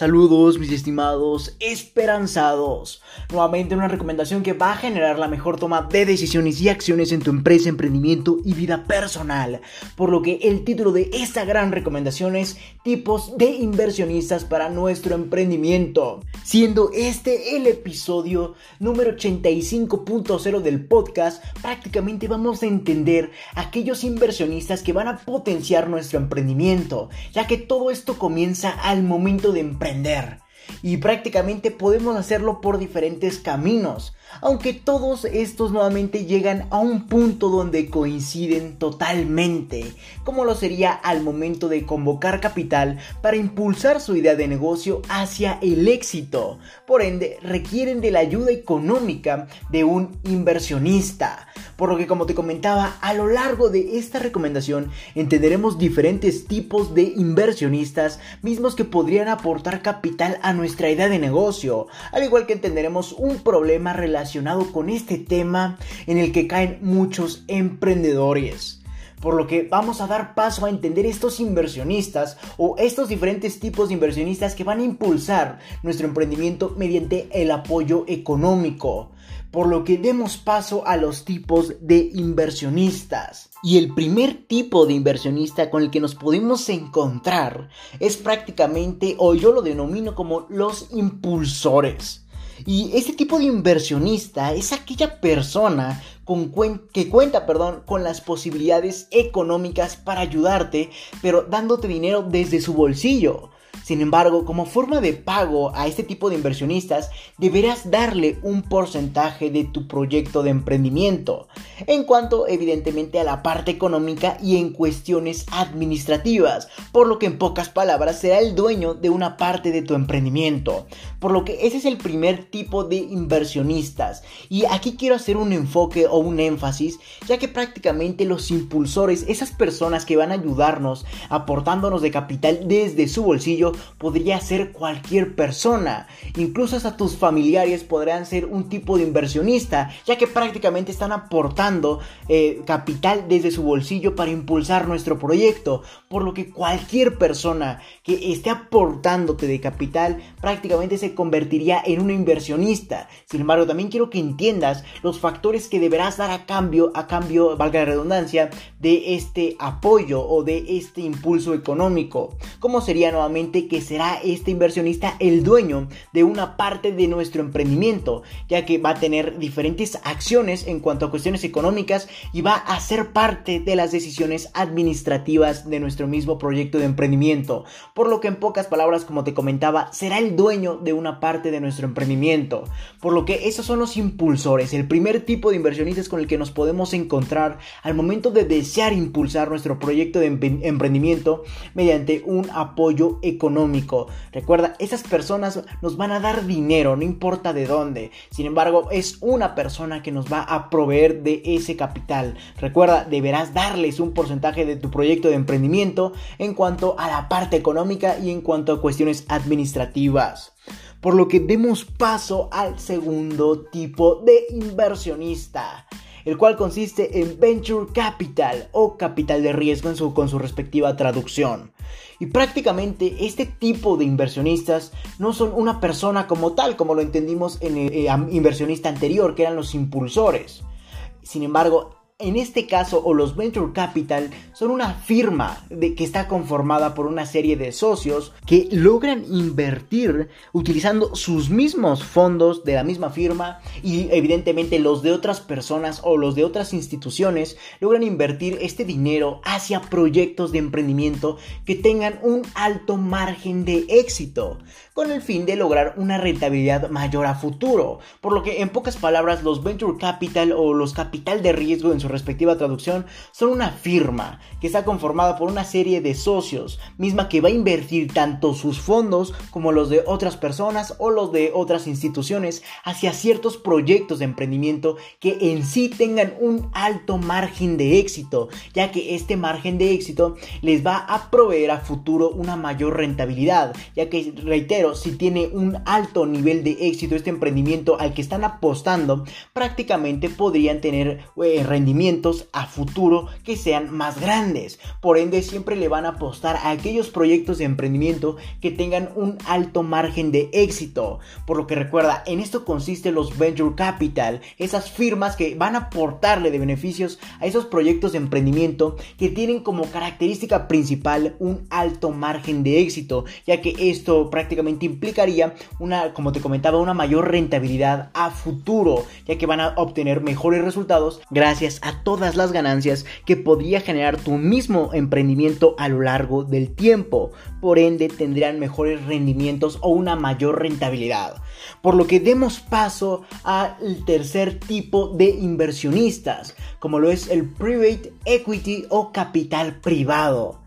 Saludos mis estimados esperanzados. Nuevamente una recomendación que va a generar la mejor toma de decisiones y acciones en tu empresa, emprendimiento y vida personal. Por lo que el título de esta gran recomendación es tipos de inversionistas para nuestro emprendimiento. Siendo este el episodio número 85.0 del podcast, prácticamente vamos a entender aquellos inversionistas que van a potenciar nuestro emprendimiento, ya que todo esto comienza al momento de emprender y prácticamente podemos hacerlo por diferentes caminos aunque todos estos nuevamente llegan a un punto donde coinciden totalmente, como lo sería al momento de convocar capital para impulsar su idea de negocio hacia el éxito. Por ende, requieren de la ayuda económica de un inversionista. Por lo que como te comentaba, a lo largo de esta recomendación entenderemos diferentes tipos de inversionistas mismos que podrían aportar capital a nuestra idea de negocio, al igual que entenderemos un problema relacionado relacionado con este tema en el que caen muchos emprendedores. Por lo que vamos a dar paso a entender estos inversionistas o estos diferentes tipos de inversionistas que van a impulsar nuestro emprendimiento mediante el apoyo económico. Por lo que demos paso a los tipos de inversionistas. Y el primer tipo de inversionista con el que nos podemos encontrar es prácticamente, o yo lo denomino como los impulsores. Y este tipo de inversionista es aquella persona con que cuenta perdón, con las posibilidades económicas para ayudarte, pero dándote dinero desde su bolsillo. Sin embargo, como forma de pago a este tipo de inversionistas, deberás darle un porcentaje de tu proyecto de emprendimiento, en cuanto evidentemente a la parte económica y en cuestiones administrativas, por lo que en pocas palabras será el dueño de una parte de tu emprendimiento. Por lo que ese es el primer tipo de inversionistas. Y aquí quiero hacer un enfoque o un énfasis, ya que prácticamente los impulsores, esas personas que van a ayudarnos aportándonos de capital desde su bolsillo, podría ser cualquier persona. Incluso hasta tus familiares podrían ser un tipo de inversionista, ya que prácticamente están aportando eh, capital desde su bolsillo para impulsar nuestro proyecto. Por lo que cualquier persona que esté aportándote de capital prácticamente se convertiría en un inversionista. Sin embargo, también quiero que entiendas los factores que deberás dar a cambio, a cambio, valga la redundancia, de este apoyo o de este impulso económico. ¿Cómo sería nuevamente que será este inversionista el dueño de una parte de nuestro emprendimiento, ya que va a tener diferentes acciones en cuanto a cuestiones económicas y va a ser parte de las decisiones administrativas de nuestro mismo proyecto de emprendimiento. Por lo que en pocas palabras, como te comentaba, será el dueño de una parte de nuestro emprendimiento. Por lo que esos son los impulsores, el primer tipo de inversionistas con el que nos podemos encontrar al momento de desear impulsar nuestro proyecto de emprendimiento mediante un apoyo económico Recuerda, esas personas nos van a dar dinero, no importa de dónde. Sin embargo, es una persona que nos va a proveer de ese capital. Recuerda, deberás darles un porcentaje de tu proyecto de emprendimiento en cuanto a la parte económica y en cuanto a cuestiones administrativas. Por lo que demos paso al segundo tipo de inversionista el cual consiste en Venture Capital o capital de riesgo con su respectiva traducción. Y prácticamente este tipo de inversionistas no son una persona como tal, como lo entendimos en el eh, inversionista anterior, que eran los impulsores. Sin embargo, en este caso, o los Venture Capital son una firma de, que está conformada por una serie de socios que logran invertir utilizando sus mismos fondos de la misma firma y evidentemente los de otras personas o los de otras instituciones logran invertir este dinero hacia proyectos de emprendimiento que tengan un alto margen de éxito con el fin de lograr una rentabilidad mayor a futuro. Por lo que en pocas palabras los Venture Capital o los capital de riesgo en su respectiva traducción, son una firma que está conformada por una serie de socios, misma que va a invertir tanto sus fondos como los de otras personas o los de otras instituciones hacia ciertos proyectos de emprendimiento que en sí tengan un alto margen de éxito, ya que este margen de éxito les va a proveer a futuro una mayor rentabilidad, ya que reitero, si tiene un alto nivel de éxito este emprendimiento al que están apostando, prácticamente podrían tener eh, rendimiento rendimientos a futuro que sean más grandes. Por ende, siempre le van a apostar a aquellos proyectos de emprendimiento que tengan un alto margen de éxito. Por lo que recuerda, en esto consiste los venture capital, esas firmas que van a aportarle de beneficios a esos proyectos de emprendimiento que tienen como característica principal un alto margen de éxito, ya que esto prácticamente implicaría una, como te comentaba, una mayor rentabilidad a futuro, ya que van a obtener mejores resultados gracias a todas las ganancias que podría generar tu mismo emprendimiento a lo largo del tiempo. Por ende, tendrán mejores rendimientos o una mayor rentabilidad. Por lo que demos paso al tercer tipo de inversionistas, como lo es el private equity o capital privado.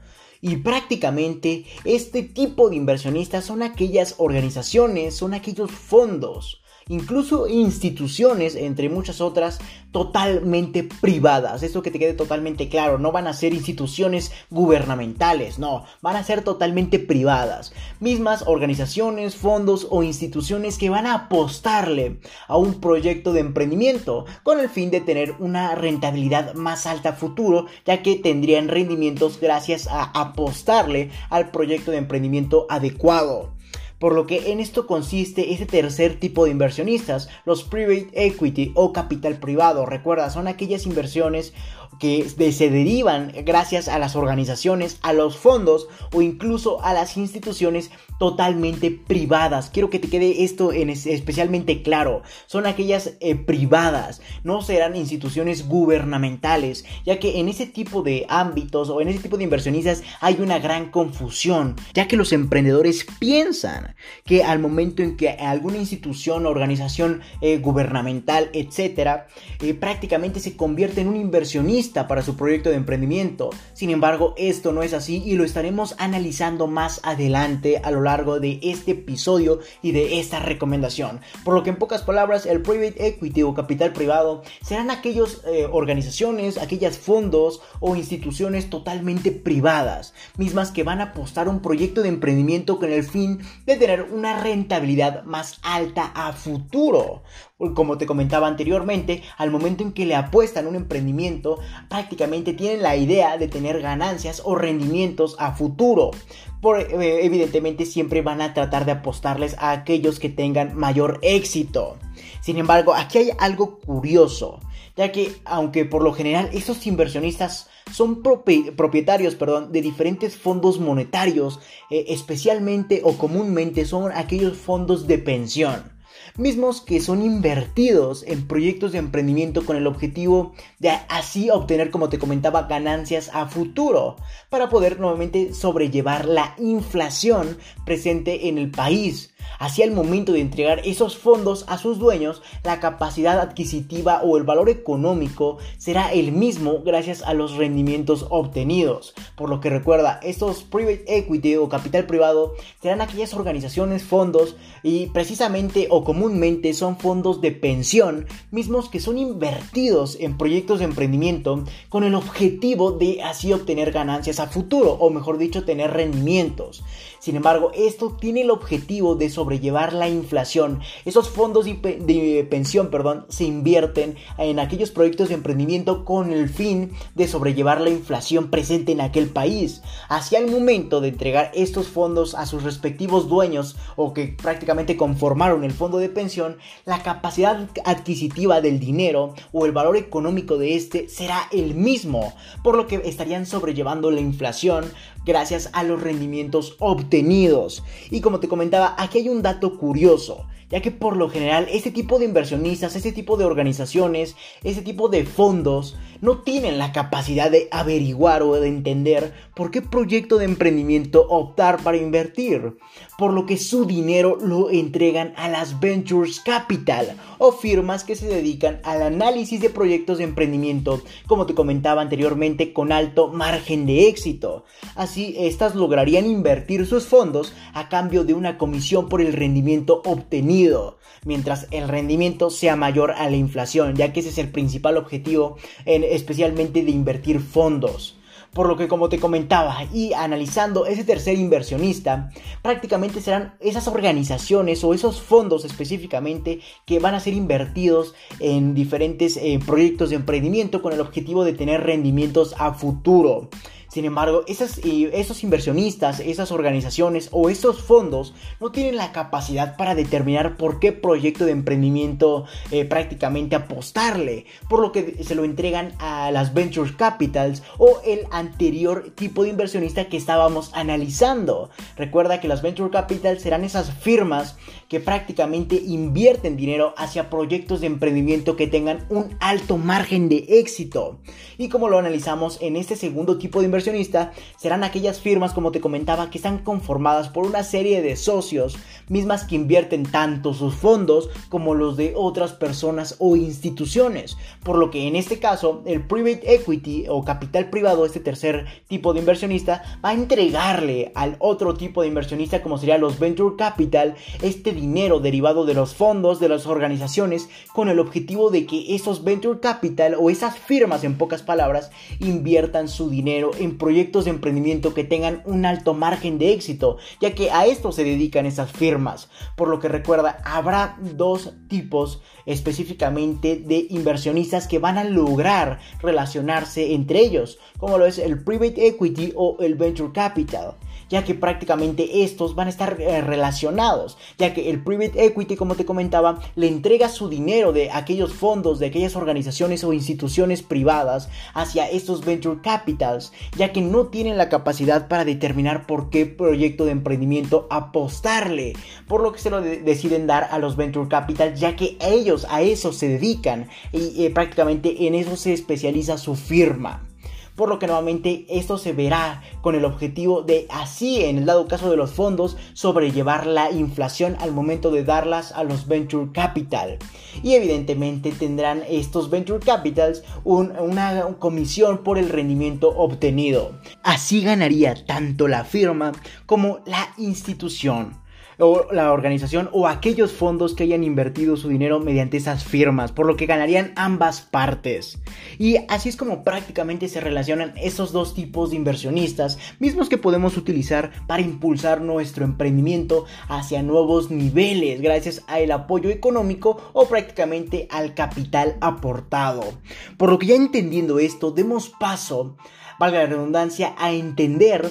Y prácticamente este tipo de inversionistas son aquellas organizaciones, son aquellos fondos incluso instituciones, entre muchas otras, totalmente privadas. Esto que te quede totalmente claro, no van a ser instituciones gubernamentales, no, van a ser totalmente privadas. Mismas organizaciones, fondos o instituciones que van a apostarle a un proyecto de emprendimiento con el fin de tener una rentabilidad más alta a futuro, ya que tendrían rendimientos gracias a apostarle al proyecto de emprendimiento adecuado por lo que en esto consiste este tercer tipo de inversionistas, los private equity o capital privado. Recuerda, son aquellas inversiones que se derivan gracias a las organizaciones, a los fondos o incluso a las instituciones totalmente privadas. Quiero que te quede esto en especialmente claro. Son aquellas eh, privadas, no serán instituciones gubernamentales, ya que en ese tipo de ámbitos o en ese tipo de inversionistas hay una gran confusión, ya que los emprendedores piensan que al momento en que alguna institución, organización eh, gubernamental, etcétera, eh, prácticamente se convierte en un inversionista para su proyecto de emprendimiento. Sin embargo, esto no es así y lo estaremos analizando más adelante a lo largo de este episodio y de esta recomendación. Por lo que en pocas palabras, el private equity o capital privado serán aquellas eh, organizaciones, aquellas fondos o instituciones totalmente privadas, mismas que van a apostar un proyecto de emprendimiento con el fin de tener una rentabilidad más alta a futuro. Como te comentaba anteriormente, al momento en que le apuestan un emprendimiento, prácticamente tienen la idea de tener ganancias o rendimientos a futuro. Por, eh, evidentemente siempre van a tratar de apostarles a aquellos que tengan mayor éxito. Sin embargo, aquí hay algo curioso, ya que aunque por lo general estos inversionistas son propietarios perdón, de diferentes fondos monetarios, eh, especialmente o comúnmente son aquellos fondos de pensión mismos que son invertidos en proyectos de emprendimiento con el objetivo de así obtener, como te comentaba, ganancias a futuro, para poder nuevamente sobrellevar la inflación presente en el país. Hacia el momento de entregar esos fondos a sus dueños, la capacidad adquisitiva o el valor económico será el mismo gracias a los rendimientos obtenidos. Por lo que recuerda, estos private equity o capital privado serán aquellas organizaciones, fondos y precisamente o comúnmente son fondos de pensión, mismos que son invertidos en proyectos de emprendimiento con el objetivo de así obtener ganancias a futuro o mejor dicho tener rendimientos. Sin embargo, esto tiene el objetivo de sobrellevar la inflación. Esos fondos de pensión, perdón, se invierten en aquellos proyectos de emprendimiento con el fin de sobrellevar la inflación presente en aquel país. Hacia el momento de entregar estos fondos a sus respectivos dueños o que prácticamente conformaron el fondo de pensión, la capacidad adquisitiva del dinero o el valor económico de este será el mismo, por lo que estarían sobrellevando la inflación gracias a los rendimientos obtenidos. Y como te comentaba, aquí hay un dato curioso ya que por lo general este tipo de inversionistas, este tipo de organizaciones, este tipo de fondos no tienen la capacidad de averiguar o de entender por qué proyecto de emprendimiento optar para invertir, por lo que su dinero lo entregan a las Ventures Capital o firmas que se dedican al análisis de proyectos de emprendimiento, como te comentaba anteriormente, con alto margen de éxito. Así, estas lograrían invertir sus fondos a cambio de una comisión por el rendimiento obtenido mientras el rendimiento sea mayor a la inflación, ya que ese es el principal objetivo, en, especialmente de invertir fondos. Por lo que como te comentaba y analizando ese tercer inversionista, prácticamente serán esas organizaciones o esos fondos específicamente que van a ser invertidos en diferentes eh, proyectos de emprendimiento con el objetivo de tener rendimientos a futuro. Sin embargo, esos inversionistas, esas organizaciones o esos fondos no tienen la capacidad para determinar por qué proyecto de emprendimiento eh, prácticamente apostarle, por lo que se lo entregan a las venture capitals o el anterior tipo de inversionista que estábamos analizando. Recuerda que las venture capitals serán esas firmas que prácticamente invierten dinero hacia proyectos de emprendimiento que tengan un alto margen de éxito. Y como lo analizamos en este segundo tipo de inversionista, serán aquellas firmas, como te comentaba, que están conformadas por una serie de socios, mismas que invierten tanto sus fondos como los de otras personas o instituciones. Por lo que en este caso, el private equity o capital privado, este tercer tipo de inversionista, va a entregarle al otro tipo de inversionista, como sería los venture capital, este dinero dinero derivado de los fondos de las organizaciones con el objetivo de que esos venture capital o esas firmas en pocas palabras inviertan su dinero en proyectos de emprendimiento que tengan un alto margen de éxito, ya que a esto se dedican esas firmas. Por lo que recuerda, habrá dos tipos específicamente de inversionistas que van a lograr relacionarse entre ellos, como lo es el private equity o el venture capital ya que prácticamente estos van a estar eh, relacionados, ya que el private equity, como te comentaba, le entrega su dinero de aquellos fondos, de aquellas organizaciones o instituciones privadas hacia estos venture capitals, ya que no tienen la capacidad para determinar por qué proyecto de emprendimiento apostarle, por lo que se lo deciden dar a los venture capitals, ya que ellos a eso se dedican y eh, prácticamente en eso se especializa su firma por lo que nuevamente esto se verá con el objetivo de así en el dado caso de los fondos sobrellevar la inflación al momento de darlas a los venture capital. Y evidentemente tendrán estos venture capitals una comisión por el rendimiento obtenido. Así ganaría tanto la firma como la institución o la organización o aquellos fondos que hayan invertido su dinero mediante esas firmas, por lo que ganarían ambas partes. Y así es como prácticamente se relacionan esos dos tipos de inversionistas, mismos que podemos utilizar para impulsar nuestro emprendimiento hacia nuevos niveles gracias al apoyo económico o prácticamente al capital aportado. Por lo que ya entendiendo esto, demos paso valga la redundancia, a entender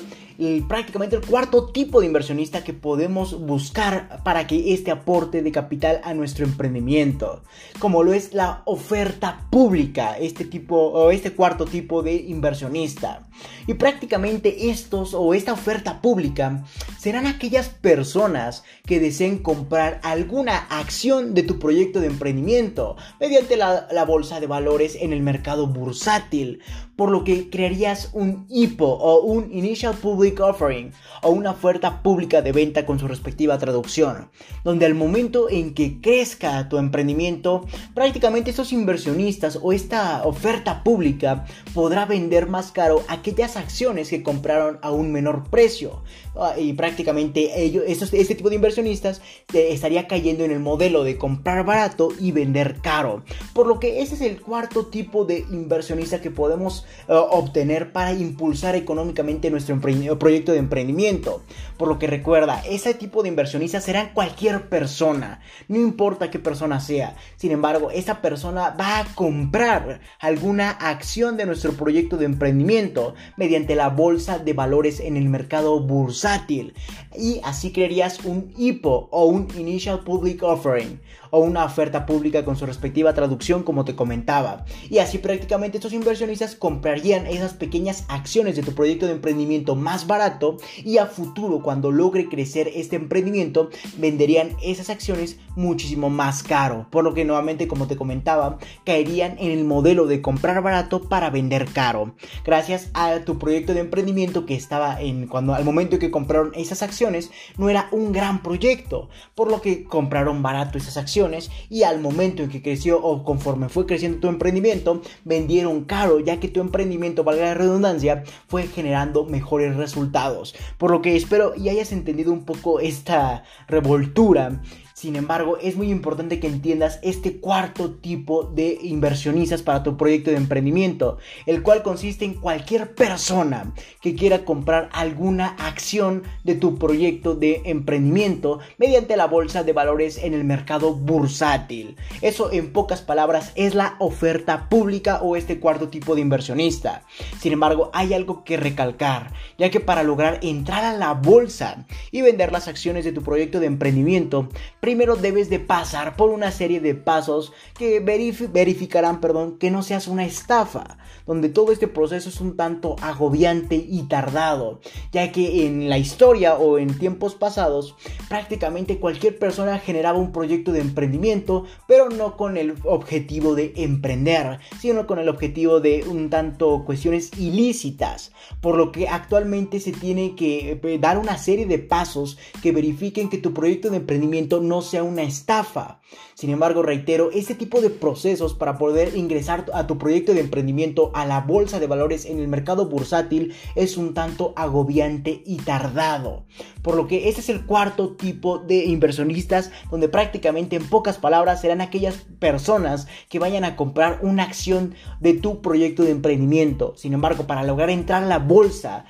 prácticamente el cuarto tipo de inversionista que podemos buscar para que este aporte de capital a nuestro emprendimiento, como lo es la oferta pública, este tipo o este cuarto tipo de inversionista. Y prácticamente estos o esta oferta pública serán aquellas personas que deseen comprar alguna acción de tu proyecto de emprendimiento mediante la, la bolsa de valores en el mercado bursátil, por lo que crearías un IPO o un Initial Public Offering o una oferta pública de venta con su respectiva traducción, donde al momento en que crezca tu emprendimiento, prácticamente esos inversionistas o esta oferta pública podrá vender más caro aquellas acciones que compraron a un menor precio. Ah, y prácticamente ellos, este tipo de inversionistas estaría cayendo en el modelo de comprar barato y vender caro. Por lo que ese es el cuarto tipo de inversionista que podemos eh, obtener para impulsar económicamente nuestro proyecto de emprendimiento. Por lo que recuerda, ese tipo de inversionista será cualquier persona, no importa qué persona sea. Sin embargo, esa persona va a comprar alguna acción de nuestro proyecto de emprendimiento mediante la bolsa de valores en el mercado bursátil. Y así crearías un IPO o un Initial Public Offering o una oferta pública con su respectiva traducción como te comentaba. Y así prácticamente estos inversionistas comprarían esas pequeñas acciones de tu proyecto de emprendimiento más barato y a futuro cuando logre crecer este emprendimiento venderían esas acciones muchísimo más caro. Por lo que nuevamente como te comentaba caerían en el modelo de comprar barato para vender caro. Gracias a tu proyecto de emprendimiento que estaba en cuando al momento que compraron esas acciones no era un gran proyecto. Por lo que compraron barato esas acciones y al momento en que creció o conforme fue creciendo tu emprendimiento, vendieron caro ya que tu emprendimiento, valga la redundancia, fue generando mejores resultados. Por lo que espero y hayas entendido un poco esta revoltura Sin embargo, es muy importante que entiendas este cuarto tipo de inversionistas para tu proyecto de emprendimiento, el cual consiste en cualquier persona que quiera comprar alguna acción de tu proyecto de emprendimiento mediante la bolsa de valores en el mercado bursátil. Eso en pocas palabras es la oferta pública o este cuarto tipo de inversionista. Sin embargo, hay algo que recalcar, ya que para lograr entrar a la bolsa y vender las acciones de tu proyecto de emprendimiento, primero debes de pasar por una serie de pasos que verificarán perdón, que no seas una estafa, donde todo este proceso es un tanto agobiante y tardado, ya que en la historia o en tiempos pasados prácticamente cualquier persona generaba un proyecto de emprendimiento, pero no con el objetivo de emprender, sino con el objetivo de un tanto cuestiones ilícitas, por lo que actualmente se tiene que eh, dar una serie de pasos que verifiquen que tu proyecto de emprendimiento no sea una estafa. Sin embargo, reitero, este tipo de procesos para poder ingresar a tu proyecto de emprendimiento la bolsa de valores en el mercado bursátil es un tanto agobiante y tardado. Por lo que este es el cuarto tipo de inversionistas donde prácticamente en pocas palabras serán aquellas personas que vayan a comprar una acción de tu proyecto de emprendimiento. Sin embargo, para lograr entrar a la bolsa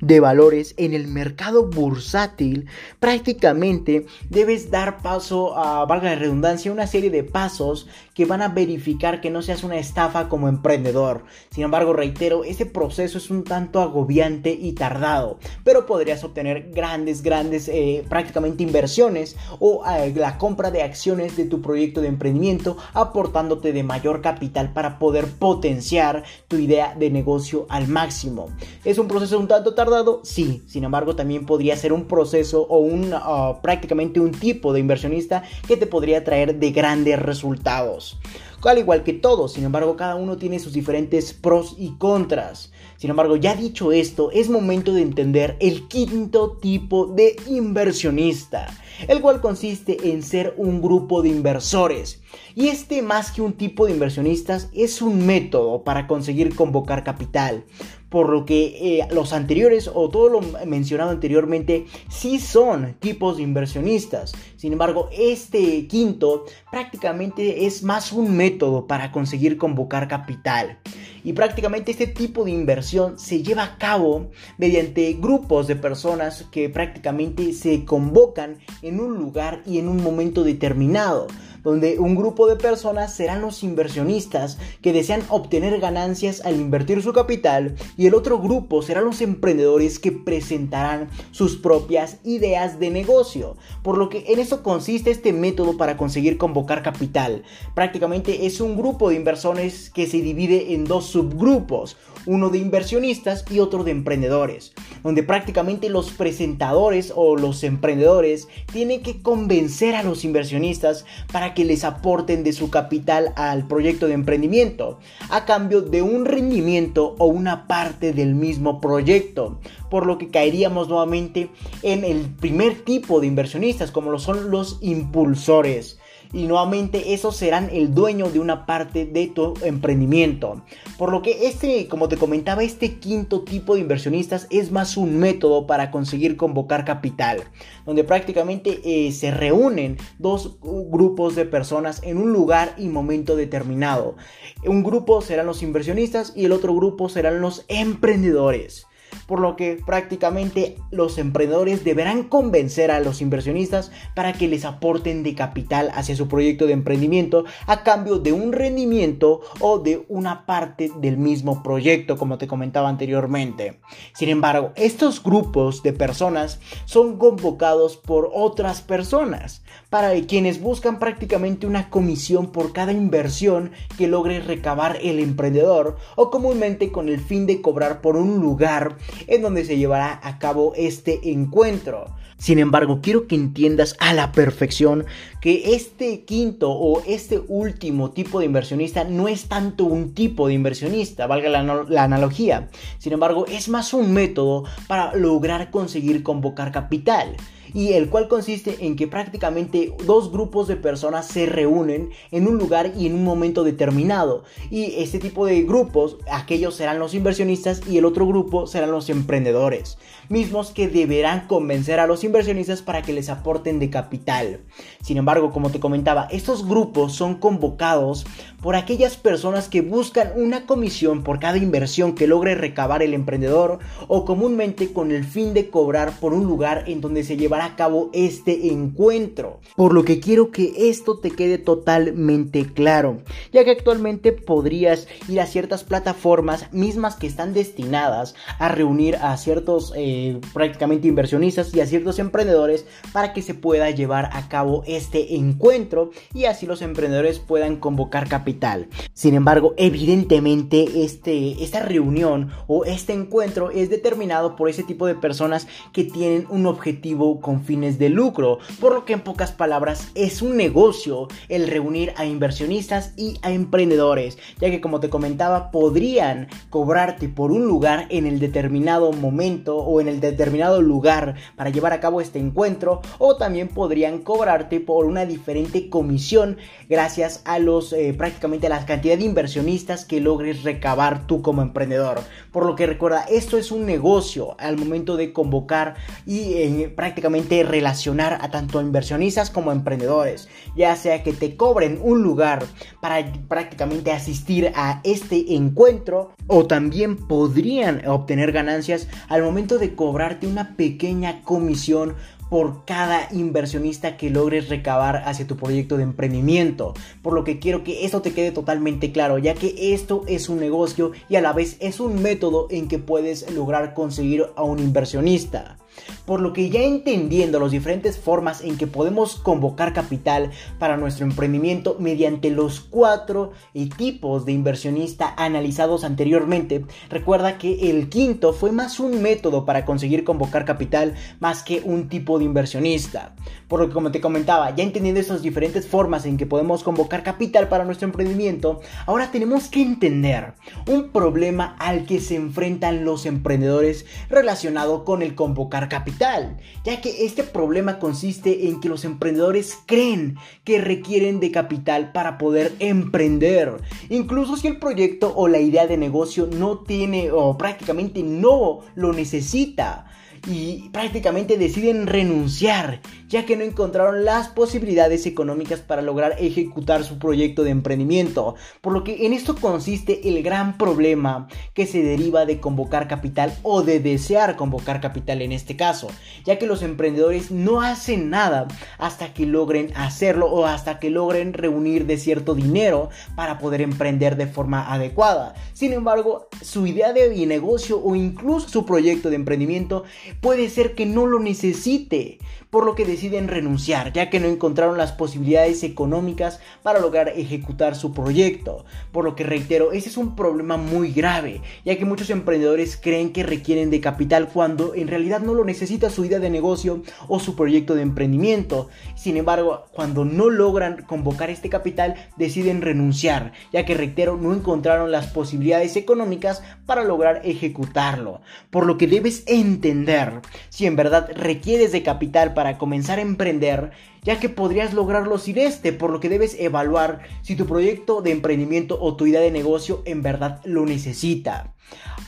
de valores en el mercado bursátil, prácticamente debes dar paso a, valga la redundancia, una serie de pasos que van a verificar que no seas una estafa como emprendedor. Sin embargo, reitero, ese proceso es un tanto agobiante y tardado, pero podrías obtener grandes, grandes, eh, prácticamente inversiones o eh, la compra de acciones de tu proyecto de emprendimiento, aportándote de mayor capital para poder potenciar tu idea de negocio al máximo. Es un proceso un tanto tardado Sí, sin embargo también podría ser un proceso o un ah, prácticamente un tipo de inversionista que te podría traer de grandes resultados. Al igual que todo, sin embargo cada uno tiene sus diferentes pros y contras. Sin embargo, ya dicho esto, es momento de entender el quinto tipo de inversionista, el cual consiste en ser un grupo de inversores. Y este más que un tipo de inversionistas es un método para conseguir convocar capital por lo que eh, los anteriores o todo lo mencionado anteriormente sí son tipos de inversionistas. Sin embargo, este quinto prácticamente es más un método para conseguir convocar capital. Y prácticamente este tipo de inversión se lleva a cabo mediante grupos de personas que prácticamente se convocan en un lugar y en un momento determinado donde un grupo de personas serán los inversionistas que desean obtener ganancias al invertir su capital y el otro grupo serán los emprendedores que presentarán sus propias ideas de negocio. Por lo que en eso consiste este método para conseguir convocar capital. Prácticamente es un grupo de inversores que se divide en dos subgrupos, uno de inversionistas y otro de emprendedores, donde prácticamente los presentadores o los emprendedores tienen que convencer a los inversionistas para que les aporten de su capital al proyecto de emprendimiento, a cambio de un rendimiento o una parte del mismo proyecto, por lo que caeríamos nuevamente en el primer tipo de inversionistas, como lo son los impulsores y nuevamente esos serán el dueño de una parte de tu emprendimiento. Por lo que este, como te comentaba, este quinto tipo de inversionistas es más un método para conseguir convocar capital, donde prácticamente eh, se reúnen dos grupos de personas en un lugar y momento determinado. Un grupo serán los inversionistas y el otro grupo serán los emprendedores por lo que prácticamente los emprendedores deberán convencer a los inversionistas para que les aporten de capital hacia su proyecto de emprendimiento a cambio de un rendimiento o de una parte del mismo proyecto, como te comentaba anteriormente. Sin embargo, estos grupos de personas son convocados por otras personas, para quienes buscan prácticamente una comisión por cada inversión que logre recabar el emprendedor o comúnmente con el fin de cobrar por un lugar en donde se llevará a cabo este encuentro. Sin embargo, quiero que entiendas a la perfección que este quinto o este último tipo de inversionista no es tanto un tipo de inversionista, valga la, la, analogía. Sin embargo, es más un método para lograr conseguir convocar capital. Y el cual consiste en que prácticamente dos grupos de personas se reúnen en un lugar y en un momento determinado y este tipo de grupos, aquellos serán los inversionistas y el otro grupo serán los emprendedores, mismos que deberán convencer a los inversionistas para que les aporten de capital. Sin embargo, como te comentaba, estos grupos son convocados por aquellas personas que buscan una comisión por cada inversión que logre recabar el emprendedor o comúnmente con el fin de cobrar por un lugar en donde se llevará a cabo este encuentro. Por lo que quiero que esto te quede totalmente claro, ya que actualmente podrías ir a ciertas plataformas mismas que están destinadas a reunir a ciertos eh, prácticamente inversionistas y a ciertos emprendedores para que se pueda llevar a cabo este encuentro y así los emprendedores puedan convocar capital. Sin embargo, evidentemente este, esta reunión o este encuentro es determinado por ese tipo de personas que tienen un objetivo con fines de lucro, por lo que en pocas palabras es un negocio el reunir a inversionistas y a emprendedores, ya que como te comentaba podrían cobrarte por un lugar en el determinado momento o en el determinado lugar para llevar a cabo este encuentro o también podrían cobrarte por una diferente comisión gracias a los eh, prácticamente a la cantidad de inversionistas que logres recabar tú como emprendedor. Por lo que recuerda, esto es un negocio al momento de convocar y eh, prácticamente relacionar a tanto inversionistas como emprendedores, ya sea que te cobren un lugar para prácticamente asistir a este encuentro o también podrían obtener ganancias al momento de cobrarte una pequeña comisión por cada inversionista que logres recabar hacia tu proyecto de emprendimiento. Por lo que quiero que esto te quede totalmente claro, ya que esto es un negocio y a la vez es un método en que puedes lograr conseguir a un inversionista. Por lo que ya entendiendo las diferentes formas en que podemos convocar capital para nuestro emprendimiento mediante los cuatro tipos de inversionista analizados anteriormente, recuerda que el quinto fue más un método para conseguir convocar capital más que un tipo de inversionista. Por lo que como te comentaba, ya entendiendo estas diferentes formas en que podemos convocar capital para nuestro emprendimiento, ahora tenemos que entender un problema al que se enfrentan los emprendedores relacionado con el convocar capital, ya que este problema consiste en que los emprendedores creen que requieren de capital para poder emprender, incluso si el proyecto o la idea de negocio no tiene o prácticamente no lo necesita y prácticamente deciden renunciar ya que no encontraron las posibilidades económicas para lograr ejecutar su proyecto de emprendimiento. Por lo que en esto consiste el gran problema que se deriva de convocar capital o de desear convocar capital en este caso, ya que los emprendedores no hacen nada hasta que logren hacerlo o hasta que logren reunir de cierto dinero para poder emprender de forma adecuada. Sin embargo, su idea de negocio o incluso su proyecto de emprendimiento puede ser que no lo necesite, por lo que deciden renunciar, ya que no encontraron las posibilidades económicas para lograr ejecutar su proyecto. Por lo que reitero, ese es un problema muy grave, ya que muchos emprendedores creen que requieren de capital cuando en realidad no lo necesita su idea de negocio o su proyecto de emprendimiento. Sin embargo, cuando no logran convocar este capital, deciden renunciar, ya que reitero, no encontraron las posibilidades económicas para lograr ejecutarlo. Por lo que debes entender si en verdad requieres de capital para comenzar a emprender, ya que podrías lograrlo sin este, por lo que debes evaluar si tu proyecto de emprendimiento o tu idea de negocio en verdad lo necesita.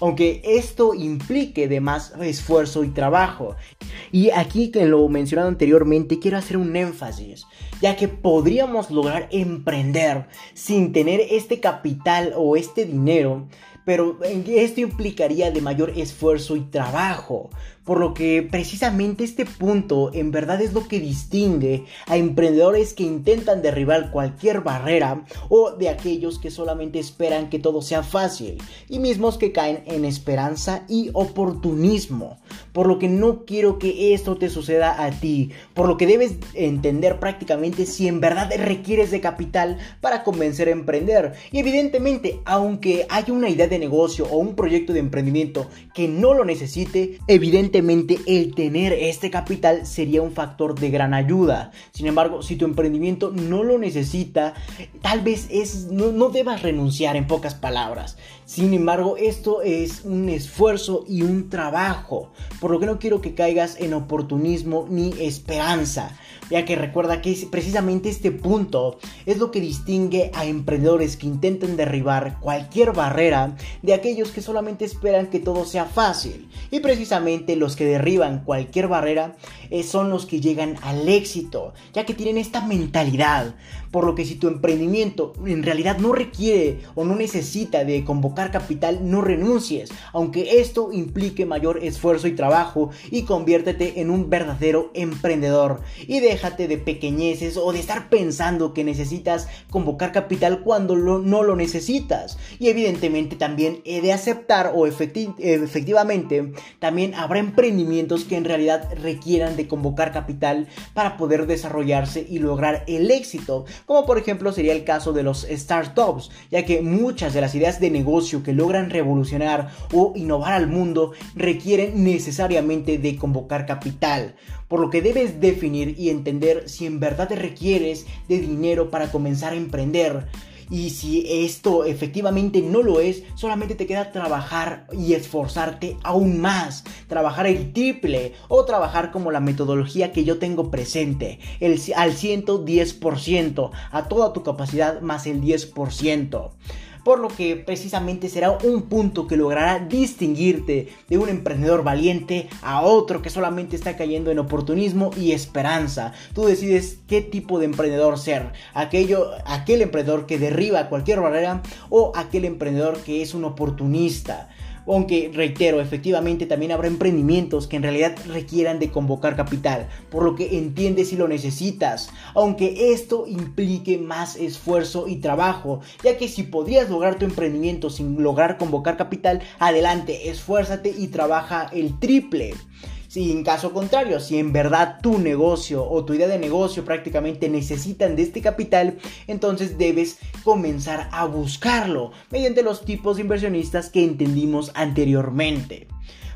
Aunque esto implique de más esfuerzo y trabajo. Y aquí que lo mencionado anteriormente quiero hacer un énfasis, ya que podríamos lograr emprender sin tener este capital o este dinero pero esto implicaría de mayor esfuerzo y trabajo, por lo que precisamente este punto en verdad es lo que distingue a emprendedores que intentan derribar cualquier barrera o de aquellos que solamente esperan que todo sea fácil y mismos que caen en esperanza y oportunismo. Por lo que no quiero que esto te suceda a ti, por lo que debes entender prácticamente si en verdad requieres de capital para convencer a emprender. Y evidentemente, aunque haya una idea de negocio o un proyecto de emprendimiento que no lo necesite, evidentemente el tener este capital sería un factor de gran ayuda. Sin embargo, si tu emprendimiento no lo necesita, tal vez es, no, no debas renunciar en pocas palabras. Sin embargo, esto es un esfuerzo y un trabajo, por lo que no quiero que caigas en oportunismo ni esperanza ya que recuerda que precisamente este punto es lo que distingue a emprendedores que intentan derribar cualquier barrera de aquellos que solamente esperan que todo sea fácil. Y precisamente los que derriban cualquier barrera eh, son los que llegan al éxito, ya que tienen esta mentalidad. Por lo que si tu emprendimiento en realidad no requiere o no necesita de convocar capital, no renuncies, aunque esto implique mayor esfuerzo y trabajo y conviértete en un verdadero emprendedor. Y déjate de pequeñeces o de estar pensando que necesitas convocar capital cuando no lo necesitas. Y evidentemente también he de aceptar o efectivamente también habrá emprendimientos que en realidad requieran de convocar capital para poder desarrollarse y lograr el éxito como por ejemplo sería el caso de los startups, ya que muchas de las ideas de negocio que logran revolucionar o innovar al mundo requieren necesariamente de convocar capital, por lo que debes definir y entender si en verdad te requieres de dinero para comenzar a emprender. Y si esto efectivamente no lo es, solamente te queda trabajar y esforzarte aún más. Trabajar el triple o trabajar como la metodología que yo tengo presente. El, al 110%. A toda tu capacidad más el 10% por lo que precisamente será un punto que logrará distinguirte de un emprendedor valiente a otro que solamente está cayendo en oportunismo y esperanza. Tú decides qué tipo de emprendedor ser, aquello, aquel emprendedor que derriba cualquier barrera o aquel emprendedor que es un oportunista. Aunque reitero, efectivamente también habrá emprendimientos que en realidad requieran de convocar capital, por lo que entiendes si lo necesitas, aunque esto implique más esfuerzo y trabajo, ya que si podrías lograr tu emprendimiento sin lograr convocar capital, adelante, esfuérzate y trabaja el triple. Si en caso contrario, si en verdad tu negocio o tu idea de negocio prácticamente necesitan de este capital, entonces debes comenzar a buscarlo mediante los tipos de inversionistas que entendimos anteriormente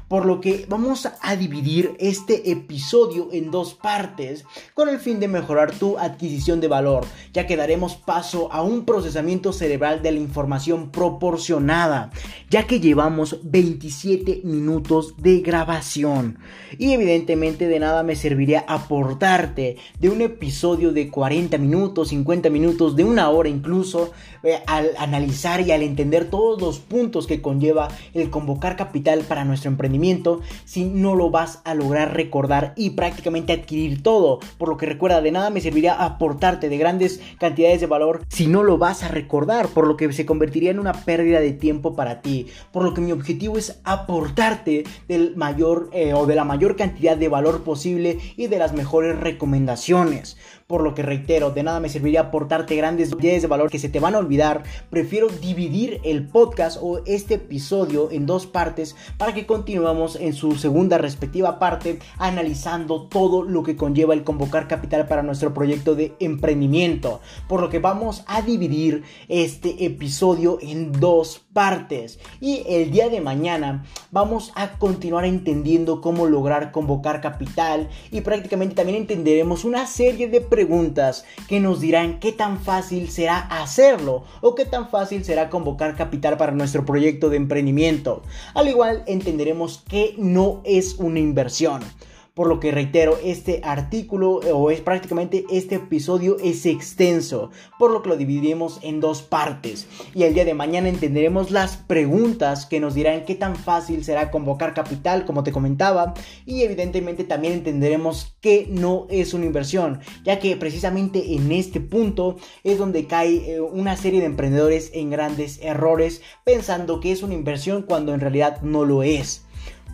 por lo que vamos a dividir este episodio en dos partes con el fin de mejorar tu adquisición de valor, ya que daremos paso a un procesamiento cerebral de la información proporcionada, ya que llevamos 27 minutos de grabación. Y evidentemente de nada me serviría aportarte de un episodio de 40 minutos, 50 minutos, de una hora incluso, eh, al analizar y al entender todos los puntos que conlleva el convocar capital para nuestro emprendimiento si no lo vas a lograr recordar y prácticamente adquirir todo. Por lo que recuerda, de nada me serviría aportarte de grandes cantidades de valor si no lo vas a recordar, por lo que se convertiría en una pérdida de tiempo para ti. Por lo que mi objetivo es aportarte del mayor eh, o de la mayor cantidad de valor posible y de las mejores recomendaciones. Por lo que reitero, de nada me serviría aportarte grandes ideas de valor que se te van a olvidar. Prefiero dividir el podcast o este episodio en dos partes para que continuemos en su segunda respectiva parte analizando todo lo que conlleva el convocar capital para nuestro proyecto de emprendimiento. Por lo que vamos a dividir este episodio en dos partes. Y el día de mañana vamos a continuar entendiendo cómo lograr convocar capital y prácticamente también entenderemos una serie de preguntas que nos dirán qué tan fácil será hacerlo o qué tan fácil será convocar capital para nuestro proyecto de emprendimiento. Al igual entenderemos que no es una inversión. Por lo que reitero, este artículo eh, o es prácticamente este episodio es extenso, por lo que lo dividiremos en dos partes. Y el día de mañana entenderemos las preguntas que nos dirán qué tan fácil será convocar capital, como te comentaba, y evidentemente también entenderemos que no es una inversión, ya que precisamente en este punto es donde cae eh, una serie de emprendedores en grandes errores pensando que es una inversión cuando en realidad no lo es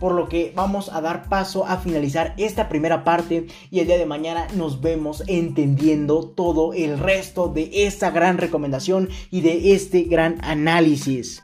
por lo que vamos a dar paso a finalizar esta primera parte y el día de mañana nos vemos entendiendo todo el resto de esta gran recomendación y de este gran análisis.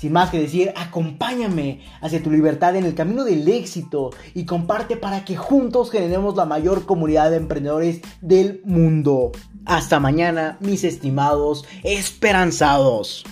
Sin más que decir, acompáñame hacia tu libertad en el camino del éxito y comparte para que juntos generemos la mayor comunidad de emprendedores del mundo. Hasta mañana, mis estimados esperanzados.